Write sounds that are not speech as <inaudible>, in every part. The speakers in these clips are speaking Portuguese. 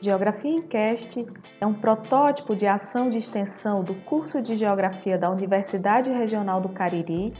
Geografia em Cast é um protótipo de ação de extensão do curso de Geografia da Universidade Regional do Cariri.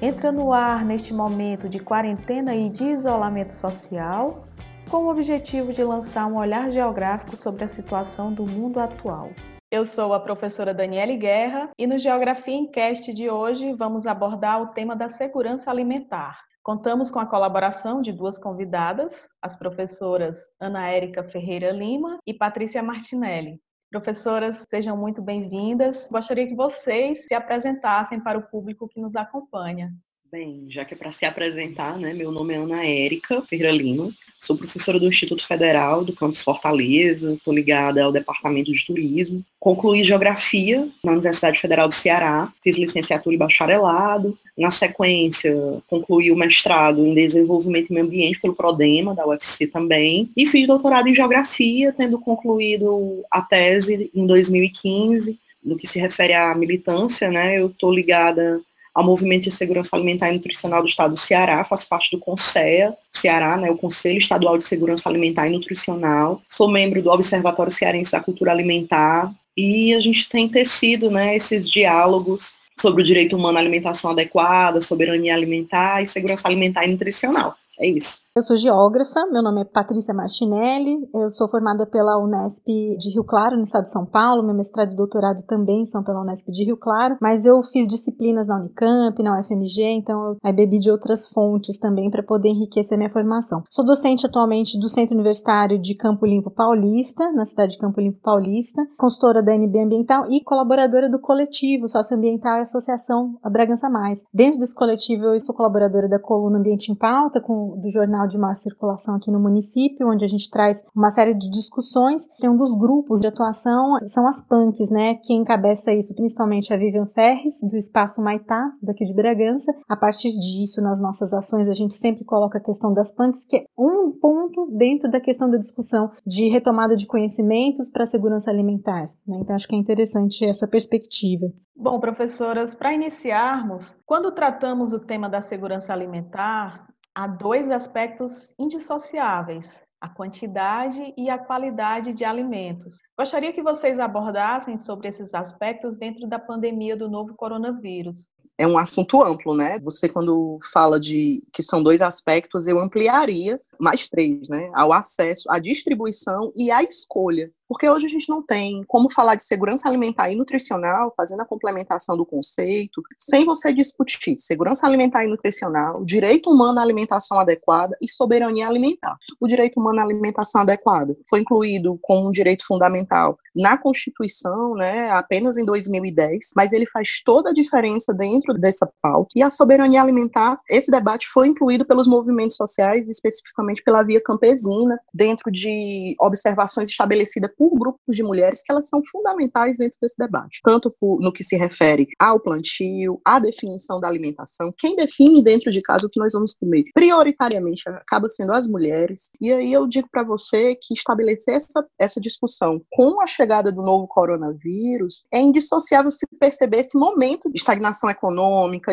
Entra no ar neste momento de quarentena e de isolamento social, com o objetivo de lançar um olhar geográfico sobre a situação do mundo atual. Eu sou a professora Daniele Guerra e no Geografia em Cast de hoje vamos abordar o tema da segurança alimentar. Contamos com a colaboração de duas convidadas, as professoras Ana Érica Ferreira Lima e Patrícia Martinelli. Professoras, sejam muito bem-vindas. Gostaria que vocês se apresentassem para o público que nos acompanha. Bem, já que é para se apresentar, né, meu nome é Ana Érica Ferreira Lima, sou professora do Instituto Federal do Campus Fortaleza, estou ligada ao Departamento de Turismo, concluí Geografia na Universidade Federal do Ceará, fiz licenciatura e bacharelado, na sequência concluí o mestrado em Desenvolvimento e Meio Ambiente pelo PRODEMA, da UFC também, e fiz doutorado em Geografia, tendo concluído a tese em 2015, no que se refere à militância, né, eu estou ligada ao Movimento de Segurança Alimentar e Nutricional do Estado do Ceará, faço parte do CONSEA Ceará, né, o Conselho Estadual de Segurança Alimentar e Nutricional, sou membro do Observatório Cearense da Cultura Alimentar, e a gente tem tecido né, esses diálogos sobre o direito humano à alimentação adequada, soberania alimentar e segurança alimentar e nutricional. É isso. Eu sou geógrafa, meu nome é Patrícia Martinelli, eu sou formada pela Unesp de Rio Claro, no estado de São Paulo, meu mestrado e doutorado também são pela Unesp de Rio Claro, mas eu fiz disciplinas na Unicamp, na UFMG, então eu bebi de outras fontes também para poder enriquecer minha formação. Sou docente atualmente do Centro Universitário de Campo Limpo Paulista, na cidade de Campo Limpo Paulista, consultora da NB Ambiental e colaboradora do coletivo socioambiental e associação Bragança Mais. Dentro desse coletivo eu sou colaboradora da coluna Ambiente em Pauta, com, do jornal de maior circulação aqui no município, onde a gente traz uma série de discussões. Tem um dos grupos de atuação, são as punks, né? Quem encabeça isso principalmente é a Vivian Ferres, do Espaço Maitá, daqui de Bragança. A partir disso, nas nossas ações, a gente sempre coloca a questão das punks, que é um ponto dentro da questão da discussão de retomada de conhecimentos para a segurança alimentar. Né? Então, acho que é interessante essa perspectiva. Bom, professoras, para iniciarmos, quando tratamos o tema da segurança alimentar, há dois aspectos indissociáveis: a quantidade e a qualidade de alimentos. Gostaria que vocês abordassem sobre esses aspectos dentro da pandemia do novo coronavírus. É um assunto amplo, né? Você, quando fala de que são dois aspectos, eu ampliaria mais três, né? Ao acesso, à distribuição e à escolha. Porque hoje a gente não tem como falar de segurança alimentar e nutricional, fazendo a complementação do conceito, sem você discutir segurança alimentar e nutricional, direito humano à alimentação adequada e soberania alimentar. O direito humano à alimentação adequada foi incluído como um direito fundamental na Constituição, né, apenas em 2010, mas ele faz toda a diferença dentro dessa pauta. E a soberania alimentar, esse debate foi incluído pelos movimentos sociais, especificamente pela via campesina, dentro de observações estabelecidas por grupos de mulheres que elas são fundamentais dentro desse debate, tanto por, no que se refere ao plantio, à definição da alimentação, quem define dentro de casa o que nós vamos comer, prioritariamente acaba sendo as mulheres. E aí eu digo para você que estabelecer essa, essa discussão com a chegada do novo coronavírus, é indissociável se perceber esse momento de estagnação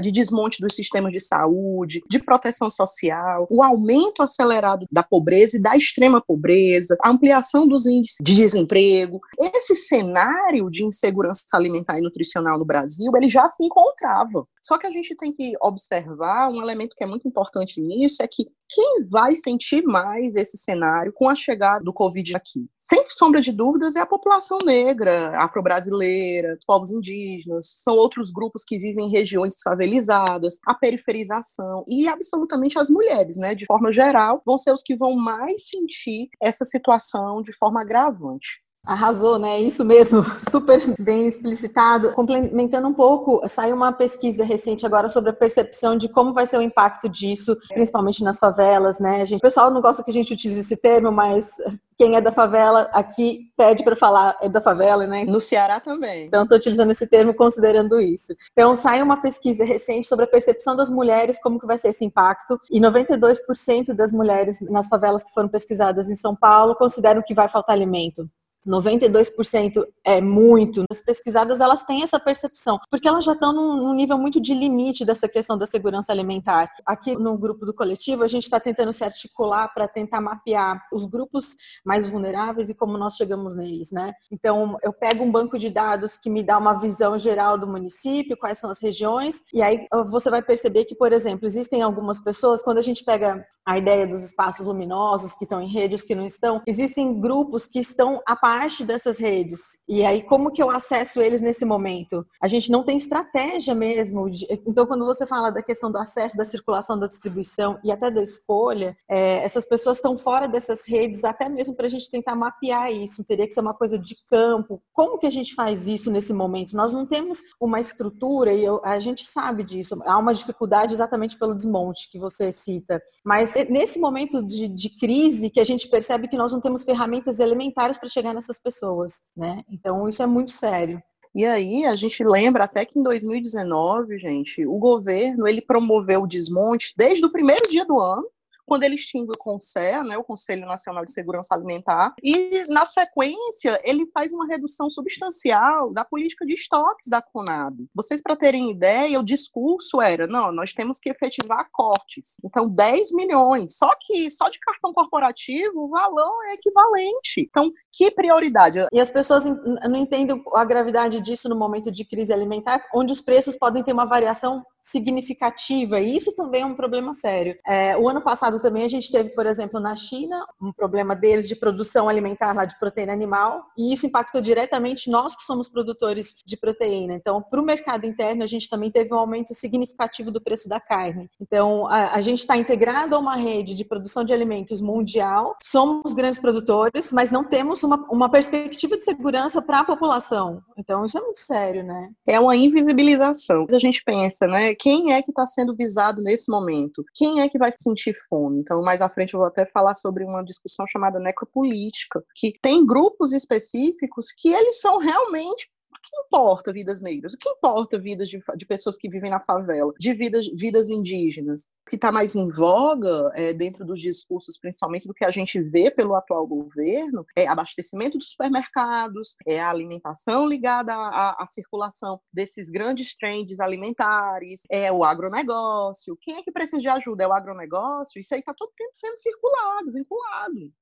de desmonte dos sistemas de saúde, de proteção social, o aumento acelerado da pobreza e da extrema pobreza, a ampliação dos índices de desemprego. Esse cenário de insegurança alimentar e nutricional no Brasil, ele já se encontrava. Só que a gente tem que observar um elemento que é muito importante nisso, é que quem vai sentir mais esse cenário com a chegada do Covid aqui? Sem sombra de dúvidas, é a população negra, afro-brasileira, povos indígenas, são outros grupos que vivem em regiões favelizadas, a periferização e absolutamente as mulheres, né, de forma geral, vão ser os que vão mais sentir essa situação de forma agravante. Arrasou, né? Isso mesmo, <laughs> super bem explicitado. Complementando um pouco, saiu uma pesquisa recente agora sobre a percepção de como vai ser o impacto disso, principalmente nas favelas, né? Gente, o pessoal não gosta que a gente utilize esse termo, mas quem é da favela aqui pede para falar é da favela, né? No Ceará também. Então, estou utilizando esse termo considerando isso. Então, saiu uma pesquisa recente sobre a percepção das mulheres, como que vai ser esse impacto, e 92% das mulheres nas favelas que foram pesquisadas em São Paulo consideram que vai faltar alimento. 92% é muito. As pesquisadas elas têm essa percepção, porque elas já estão num, num nível muito de limite dessa questão da segurança alimentar. Aqui no grupo do coletivo, a gente está tentando se articular para tentar mapear os grupos mais vulneráveis e como nós chegamos neles, né? Então, eu pego um banco de dados que me dá uma visão geral do município, quais são as regiões, e aí você vai perceber que, por exemplo, existem algumas pessoas, quando a gente pega a ideia dos espaços luminosos que estão em redes que não estão, existem grupos que estão a parte dessas redes. E aí, como que eu acesso eles nesse momento? A gente não tem estratégia mesmo. De... Então, quando você fala da questão do acesso, da circulação, da distribuição e até da escolha, é, essas pessoas estão fora dessas redes, até mesmo para a gente tentar mapear isso. Teria que ser uma coisa de campo. Como que a gente faz isso nesse momento? Nós não temos uma estrutura e eu, a gente sabe disso. Há uma dificuldade exatamente pelo desmonte que você cita. Mas nesse momento de, de crise que a gente percebe que nós não temos ferramentas elementares para chegar nessas pessoas, né? Então isso é muito sério. E aí a gente lembra até que em 2019, gente, o governo ele promoveu o desmonte desde o primeiro dia do ano quando ele extingue o CONSER, né, o Conselho Nacional de Segurança Alimentar, e na sequência ele faz uma redução substancial da política de estoques da Conab. Vocês para terem ideia, o discurso era, não, nós temos que efetivar cortes. Então 10 milhões, só que só de cartão corporativo o valor é equivalente. Então, que prioridade? E as pessoas não entendem a gravidade disso no momento de crise alimentar, onde os preços podem ter uma variação significativa, e isso também é um problema sério. É, o ano passado também a gente teve, por exemplo, na China, um problema deles de produção alimentar lá de proteína animal, e isso impactou diretamente nós que somos produtores de proteína. Então, para o mercado interno, a gente também teve um aumento significativo do preço da carne. Então, a, a gente está integrado a uma rede de produção de alimentos mundial, somos grandes produtores, mas não temos uma, uma perspectiva de segurança para a população. Então, isso é muito sério, né? É uma invisibilização. A gente pensa, né? quem é que está sendo visado nesse momento? Quem é que vai sentir fome? Então, mais à frente eu vou até falar sobre uma discussão chamada necropolítica, que tem grupos específicos que eles são realmente que importa vidas negras? O que importa vidas de, de pessoas que vivem na favela? De vidas, vidas indígenas? O que está mais em voga é, dentro dos discursos, principalmente do que a gente vê pelo atual governo, é abastecimento dos supermercados, é a alimentação ligada à, à circulação desses grandes trends alimentares, é o agronegócio. Quem é que precisa de ajuda? É o agronegócio? Isso aí está todo tempo sendo circulado, vinculado.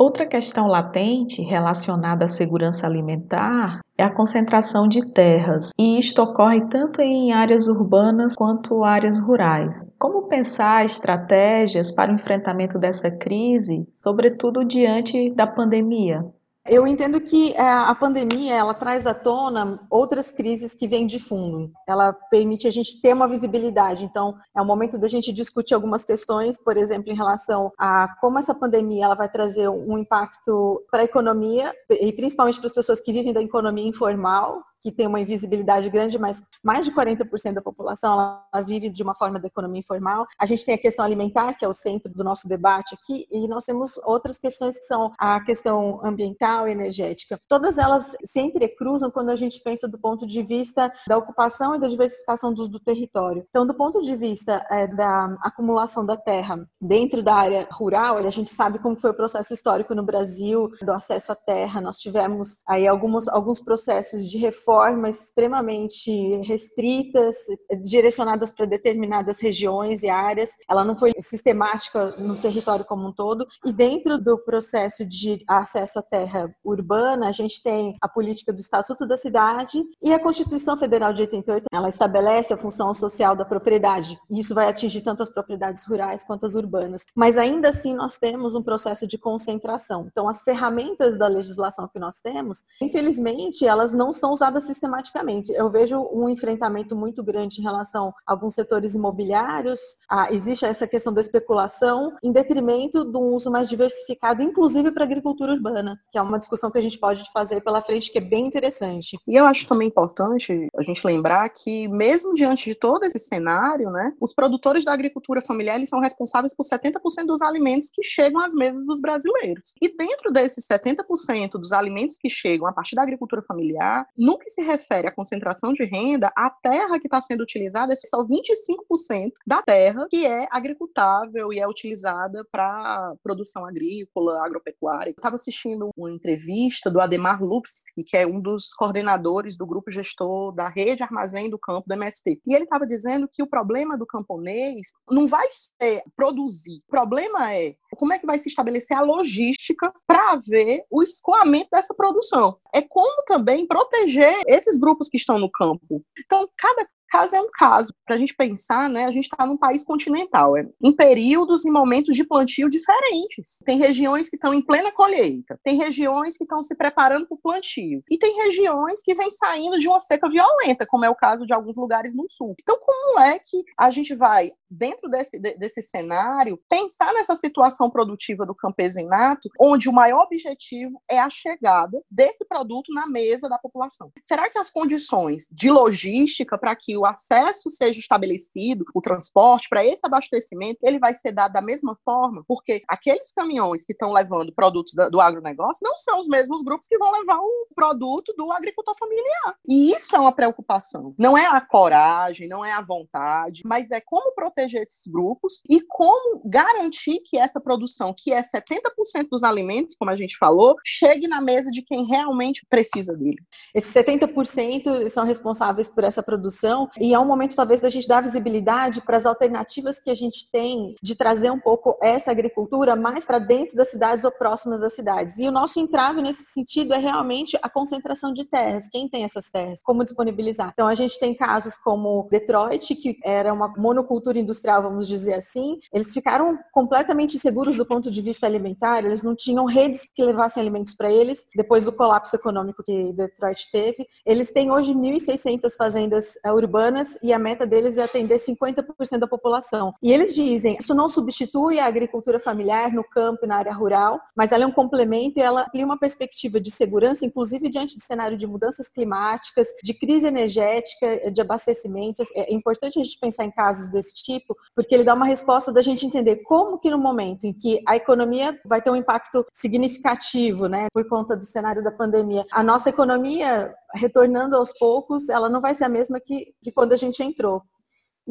Outra questão latente relacionada à segurança alimentar é a concentração de terras, e isto ocorre tanto em áreas urbanas quanto áreas rurais. Como pensar estratégias para o enfrentamento dessa crise, sobretudo diante da pandemia? Eu entendo que é, a pandemia ela traz à tona outras crises que vêm de fundo. Ela permite a gente ter uma visibilidade. Então, é o momento da gente discutir algumas questões, por exemplo, em relação a como essa pandemia ela vai trazer um impacto para a economia e principalmente para as pessoas que vivem da economia informal, que tem uma invisibilidade grande, mas mais de 40% da população ela vive de uma forma da economia informal. A gente tem a questão alimentar, que é o centro do nosso debate aqui, e nós temos outras questões que são a questão ambiental e energética. Todas elas se entrecruzam quando a gente pensa do ponto de vista da ocupação e da diversificação do, do território. Então, do ponto de vista é, da acumulação da terra dentro da área rural, a gente sabe como foi o processo histórico no Brasil do acesso à terra. Nós tivemos aí alguns, alguns processos de reforma formas extremamente restritas, direcionadas para determinadas regiões e áreas. Ela não foi sistemática no território como um todo. E dentro do processo de acesso à terra urbana, a gente tem a política do Estatuto da Cidade e a Constituição Federal de 88. Ela estabelece a função social da propriedade. E isso vai atingir tanto as propriedades rurais quanto as urbanas. Mas ainda assim, nós temos um processo de concentração. Então, as ferramentas da legislação que nós temos, infelizmente, elas não são usadas sistematicamente. Eu vejo um enfrentamento muito grande em relação a alguns setores imobiliários. Ah, existe essa questão da especulação em detrimento de um uso mais diversificado, inclusive para a agricultura urbana, que é uma discussão que a gente pode fazer pela frente que é bem interessante. E eu acho também importante a gente lembrar que mesmo diante de todo esse cenário, né, os produtores da agricultura familiar eles são responsáveis por 70% dos alimentos que chegam às mesas dos brasileiros. E dentro desses 70% dos alimentos que chegam a partir da agricultura familiar, nunca que se refere à concentração de renda, a terra que está sendo utilizada é só 25% da terra que é agricultável e é utilizada para produção agrícola, agropecuária. Estava assistindo uma entrevista do Ademar Lufsky, que é um dos coordenadores do grupo gestor da rede armazém do campo do MST. E ele estava dizendo que o problema do camponês não vai ser produzir. O problema é como é que vai se estabelecer a logística para haver o escoamento dessa produção. É como também proteger esses grupos que estão no campo. Então, cada caso é um caso. Para a gente pensar, né, a gente está num país continental, é, em períodos e momentos de plantio diferentes. Tem regiões que estão em plena colheita, tem regiões que estão se preparando para o plantio, e tem regiões que vêm saindo de uma seca violenta, como é o caso de alguns lugares no sul. Então, como é que a gente vai, dentro desse, desse cenário, pensar nessa situação produtiva do campesinato, onde o maior objetivo é a chegada desse produto na mesa da população? Será que as condições de logística para que o acesso seja estabelecido, o transporte para esse abastecimento, ele vai ser dado da mesma forma, porque aqueles caminhões que estão levando produtos do agronegócio não são os mesmos grupos que vão levar o produto do agricultor familiar. E isso é uma preocupação. Não é a coragem, não é a vontade, mas é como proteger esses grupos e como garantir que essa produção, que é 70% dos alimentos, como a gente falou, chegue na mesa de quem realmente precisa dele. Esses 70% são responsáveis por essa produção e é um momento talvez da gente dar visibilidade para as alternativas que a gente tem de trazer um pouco essa agricultura mais para dentro das cidades ou próximas das cidades. E o nosso entrave nesse sentido é realmente a concentração de terras. Quem tem essas terras? Como disponibilizar? Então a gente tem casos como Detroit, que era uma monocultura industrial, vamos dizer assim. Eles ficaram completamente seguros do ponto de vista alimentar, eles não tinham redes que levassem alimentos para eles depois do colapso econômico que Detroit teve. Eles têm hoje 1.600 fazendas urbanas urbanas e a meta deles é atender 50% da população. E eles dizem, isso não substitui a agricultura familiar no campo e na área rural, mas ela é um complemento e ela cria uma perspectiva de segurança, inclusive diante do cenário de mudanças climáticas, de crise energética, de abastecimento. É importante a gente pensar em casos desse tipo, porque ele dá uma resposta da gente entender como que no momento em que a economia vai ter um impacto significativo, né, por conta do cenário da pandemia, a nossa economia retornando aos poucos, ela não vai ser a mesma que de quando a gente entrou.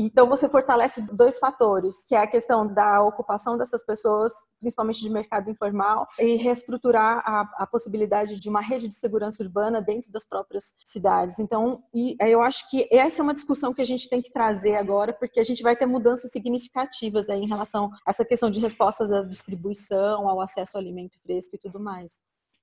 Então você fortalece dois fatores, que é a questão da ocupação dessas pessoas, principalmente de mercado informal, e reestruturar a, a possibilidade de uma rede de segurança urbana dentro das próprias cidades. Então, eu acho que essa é uma discussão que a gente tem que trazer agora, porque a gente vai ter mudanças significativas aí em relação a essa questão de respostas à distribuição, ao acesso ao alimento fresco e tudo mais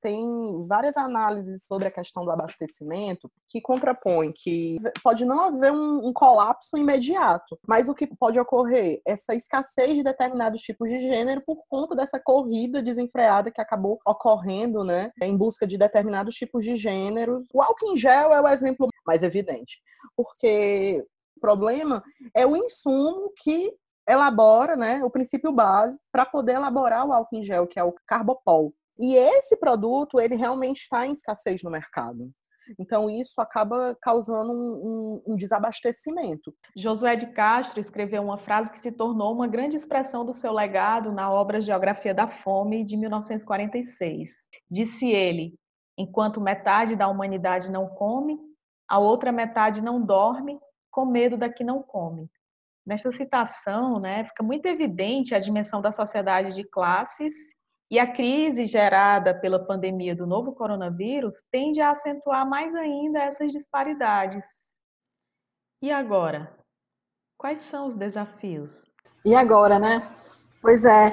tem várias análises sobre a questão do abastecimento que contrapõem que pode não haver um, um, colapso imediato, mas o que pode ocorrer essa escassez de determinados tipos de gênero por conta dessa corrida desenfreada que acabou ocorrendo, né, em busca de determinados tipos de gênero. O álcool em gel é o exemplo mais evidente, porque o problema é o insumo que elabora, né, o princípio base para poder elaborar o álcool em gel, que é o carbopol. E esse produto, ele realmente está em escassez no mercado. Então, isso acaba causando um, um, um, desabastecimento. Josué de Castro escreveu uma frase que se tornou uma grande expressão do seu legado na obra Geografia da Fome, de 1946. Disse ele: enquanto metade da humanidade não come, a outra metade não dorme, com medo da que não come. Nesta citação, né, fica muito evidente a dimensão da sociedade de classes e a crise gerada pela pandemia do novo coronavírus tende a acentuar mais ainda essas disparidades. E agora? Quais são os desafios? E agora, né? Pois é,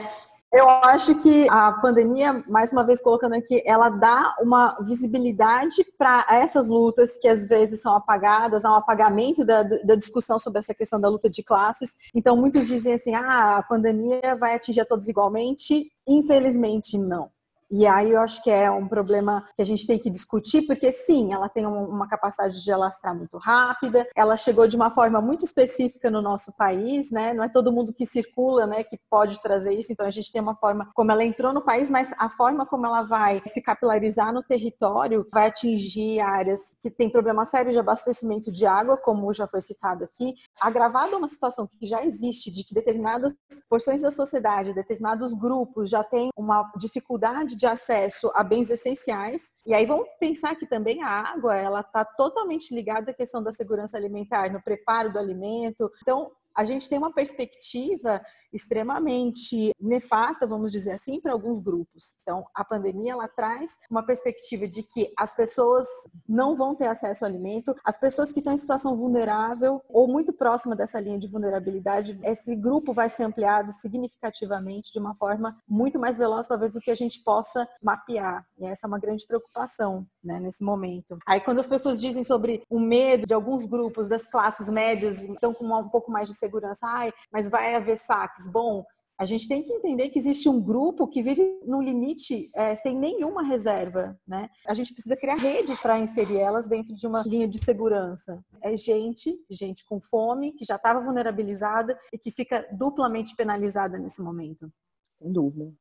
eu acho que a pandemia, mais uma vez colocando aqui, ela dá uma visibilidade para essas lutas que às vezes são apagadas, há um apagamento da, da, discussão sobre essa questão da luta de classes. Então, muitos dizem assim: ah, a pandemia vai atingir a todos igualmente. Infelizmente, não. E aí eu acho que é um problema que a gente tem que discutir, porque sim, ela tem uma capacidade de alastrar muito rápida, ela chegou de uma forma muito específica no nosso país, né? Não é todo mundo que circula, né, que pode trazer isso, então a gente tem uma forma como ela entrou no país, mas a forma como ela vai se capilarizar no território vai atingir áreas que têm problema sério de abastecimento de água, como já foi citado aqui, agravado uma situação que já existe de que determinadas porções da sociedade, determinados grupos já têm uma dificuldade de acesso a bens essenciais. E aí vamos pensar que também a água, ela está totalmente ligada à questão da segurança alimentar, no preparo do alimento. Então, a gente tem uma perspectiva extremamente nefasta, vamos dizer assim, para alguns grupos. Então, a pandemia ela traz uma perspectiva de que as pessoas não vão ter acesso ao alimento, as pessoas que estão em situação vulnerável ou muito próxima dessa linha de vulnerabilidade, esse grupo vai ser ampliado significativamente de uma forma muito mais veloz, talvez, do que a gente possa mapear. E essa é uma grande preocupação né, nesse momento. Aí, quando as pessoas dizem sobre o medo de alguns grupos das classes médias, então com um pouco mais de segurança, ai, mas vai haver saques. Bom, a gente tem que entender que existe um grupo que vive no limite é, sem nenhuma reserva, né? A gente precisa criar redes para inserir elas dentro de uma linha de segurança. É gente, gente com fome, que já estava vulnerabilizada e que fica duplamente penalizada nesse momento. Sem dúvida.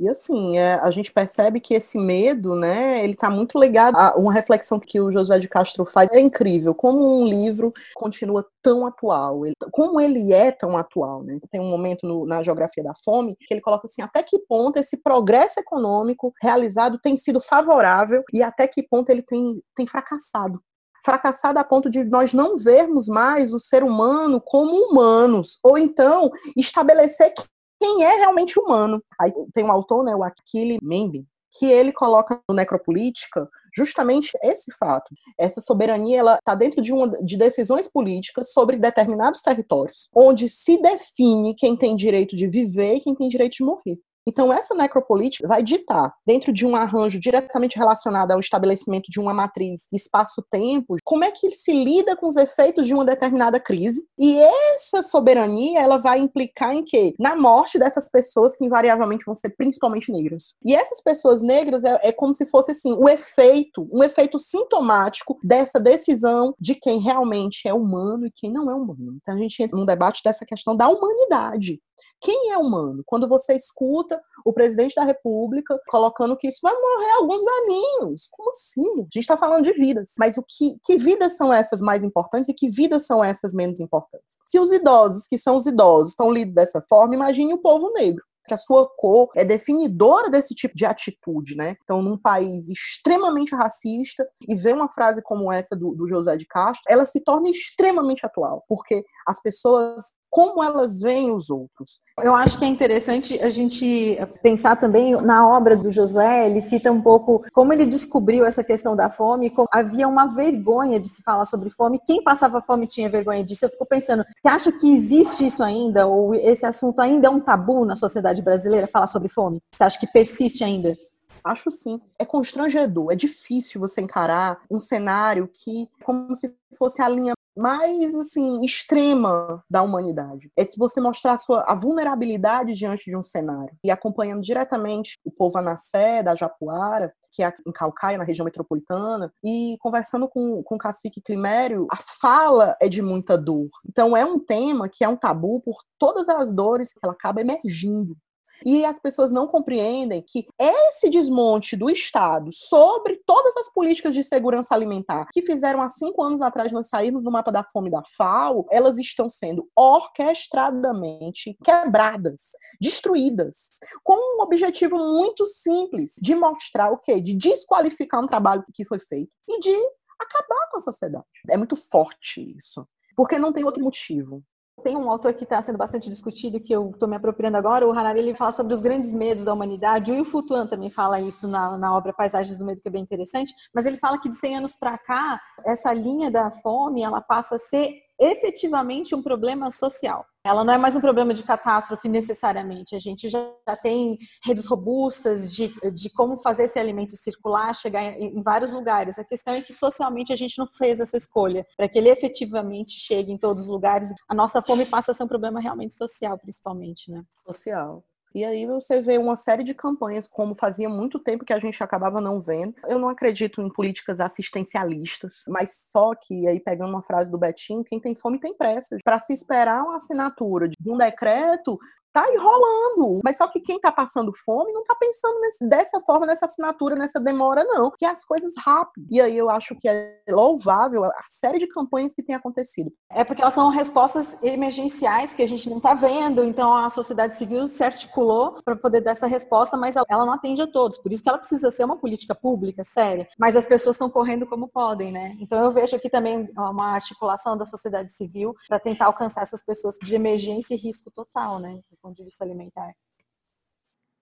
E assim, é, a gente percebe que esse medo, né, ele está muito ligado a uma reflexão que o José de Castro faz. É incrível como um livro continua tão atual, ele, como ele é tão atual, né? Tem um momento no, na geografia da fome que ele coloca assim, até que ponto esse progresso econômico realizado tem sido favorável e até que ponto ele tem, tem fracassado fracassado a ponto de nós não vermos mais o ser humano como humanos, ou então estabelecer quem é realmente humano. Aí tem um autor, né, o Akili Membe, que ele coloca no Necropolítica justamente esse fato. Essa soberania ela está dentro de, uma, de decisões políticas sobre determinados territórios, onde se define quem tem direito de viver e quem tem direito de morrer. Então, essa necropolítica vai ditar, dentro de um arranjo diretamente relacionado ao estabelecimento de uma matriz espaço-tempo, como é que se lida com os efeitos de uma determinada crise. E essa soberania, ela vai implicar em quê? Na morte dessas pessoas que invariavelmente vão ser principalmente negras. E essas pessoas negras é, é como se fosse assim, o efeito, um efeito sintomático dessa decisão de quem realmente é humano e quem não é humano. Então, a gente entra num debate dessa questão da humanidade. Quem é humano? Quando você escuta o presidente da República colocando que isso vai morrer alguns velhinhos. Como assim? A gente está falando de vidas. Mas o que, que vidas são essas mais importantes e que vidas são essas menos importantes? Se os idosos, que são os idosos, estão lidos dessa forma, imagine o povo negro que a sua cor é definidora desse tipo de atitude, né? Então, num país extremamente racista, e ver uma frase como essa do, do José de Castro, ela se torna extremamente atual, porque as pessoas como elas veem os outros. Eu acho que é interessante a gente pensar também na obra do Josué, ele cita um pouco como ele descobriu essa questão da fome, como havia uma vergonha de se falar sobre fome, quem passava fome tinha vergonha disso. Eu fico pensando, você acha que existe isso ainda, ou esse assunto ainda é um tabu na sociedade brasileira, falar sobre fome? Você acha que persiste ainda? Acho sim. É constrangedor, é difícil você encarar um cenário que, como se fosse a linha mais assim extrema da humanidade. É se você mostrar a sua a vulnerabilidade diante de um cenário e acompanhando diretamente o povo Anassé da Japuara, que é em Calcaia, na região metropolitana, e conversando com, com o cacique Climério, a fala é de muita dor. Então é um tema que é um tabu por todas as dores que ela acaba emergindo e as pessoas não compreendem que esse desmonte do Estado sobre todas as políticas de segurança alimentar que fizeram há cinco anos atrás nós saímos do mapa da fome da FAO, elas estão sendo orquestradamente quebradas, destruídas, com um objetivo muito simples de mostrar o quê? De desqualificar um trabalho que foi feito e de acabar com a sociedade. É muito forte isso. Porque não tem outro motivo. Tem um autor que está sendo bastante discutido, que eu estou me apropriando agora, o Harari, ele fala sobre os grandes medos da humanidade. O Yu Tuan também fala isso na, na obra Paisagens do Medo, que é bem interessante. Mas ele fala que de 100 anos para cá, essa linha da fome, ela passa a ser efetivamente um problema social. Ela não é mais um problema de catástrofe necessariamente. A gente já tem redes robustas de, de como fazer esse alimento circular, chegar em, vários lugares. A questão é que socialmente a gente não fez essa escolha para que ele efetivamente chegue em todos os lugares. A nossa fome passa a ser um problema realmente social, principalmente, né? Social. E aí você vê uma série de campanhas, como fazia muito tempo que a gente acabava não vendo. Eu não acredito em políticas assistencialistas, mas só que, aí pegando uma frase do Betinho, quem tem fome tem pressa. Para se esperar uma assinatura de um decreto tá enrolando. Mas só que quem tá passando fome não tá pensando nesse, dessa forma, nessa assinatura, nessa demora, não. Que é as coisas rápido. E aí eu acho que é louvável a série de campanhas que tem acontecido. É porque elas são respostas emergenciais que a gente não tá vendo, então a sociedade civil se articulou para poder dar essa resposta, mas ela não atende a todos. Por isso que ela precisa ser uma política pública séria. Mas as pessoas estão correndo como podem, né? Então eu vejo aqui também uma articulação da sociedade civil para tentar alcançar essas pessoas de emergência e risco total, né? Ponto de vista alimentar.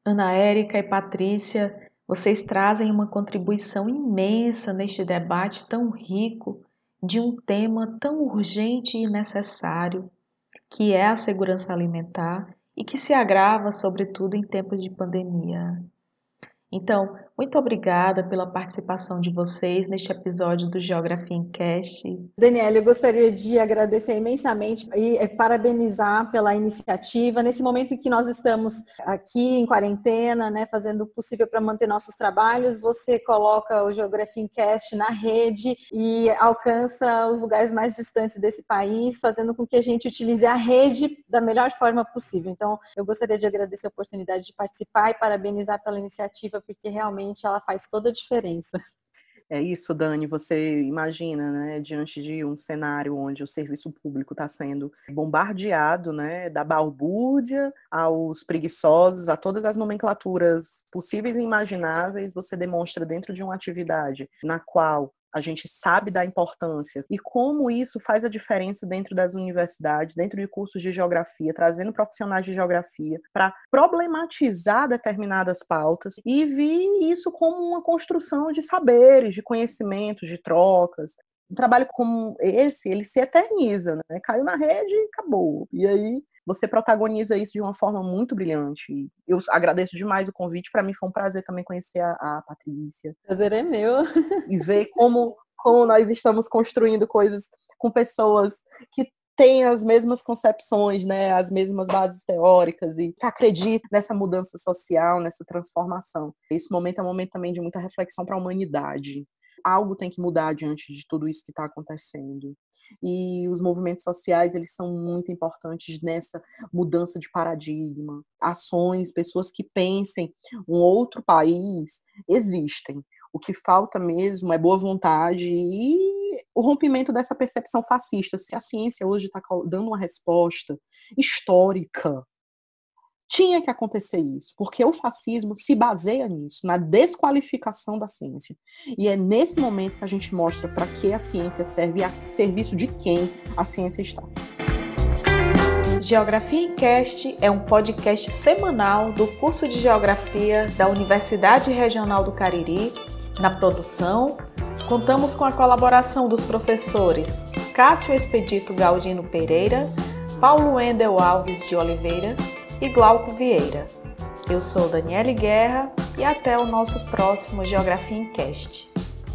Ana Érica e Patrícia, vocês trazem uma contribuição imensa neste debate tão rico de um tema tão urgente e necessário, que é a segurança alimentar e que se agrava, sobretudo, em tempos de pandemia. Então, muito obrigada pela participação de vocês neste episódio do Geografia em Cast. Daniela, eu gostaria de agradecer imensamente e eh, parabenizar pela iniciativa. Nesse momento em que nós estamos aqui em quarentena, né, fazendo o possível para manter nossos trabalhos, você coloca o Geografia em Cast na rede e alcança os lugares mais distantes desse país, fazendo com que a gente utilize a rede da melhor forma possível. Então, eu gostaria de agradecer a oportunidade de participar e parabenizar pela iniciativa porque realmente ela faz toda a diferença. É isso, Dani. Você imagina, né, diante de um cenário onde o serviço público está sendo bombardeado, né, da balbúrdia aos preguiçosos, a todas as nomenclaturas possíveis e imagináveis, você demonstra dentro de uma atividade na qual a gente sabe da importância e como isso faz a diferença dentro das universidades, dentro de cursos de geografia, trazendo profissionais de geografia para problematizar determinadas pautas e vir isso como uma construção de saberes, de conhecimentos, de trocas. Um trabalho como esse, ele se eterniza, né? Caiu na rede e acabou. E aí você protagoniza isso de uma forma muito brilhante. Eu agradeço demais o convite. Para mim foi um prazer também conhecer a, a Patrícia. Prazer é meu. e ver como, como nós estamos construindo coisas com pessoas que têm as mesmas concepções, né, as mesmas bases teóricas e que acreditam nessa mudança social, nessa transformação. Esse momento é um momento também de muita reflexão para a humanidade algo tem que mudar diante de tudo isso que está acontecendo. E os movimentos sociais, eles são muito importantes nessa mudança de paradigma. Ações, pessoas que pensem um outro país, existem. O que falta mesmo é boa vontade e o rompimento dessa percepção fascista. Se a ciência hoje está dando uma resposta histórica tinha que acontecer isso, porque o fascismo se baseia nisso, na desqualificação da ciência. E é nesse momento que a gente mostra para que a ciência serve a serviço de quem a ciência está. Geografia em Cast é um podcast semanal do curso de Geografia da Universidade Regional do Cariri. Na produção, contamos com a colaboração dos professores Cássio Expedito Galdino Pereira, Paulo Wendel Alves de Oliveira e Glauco Vieira. Eu sou Daniele Guerra e até o nosso próximo Geografia em Cast.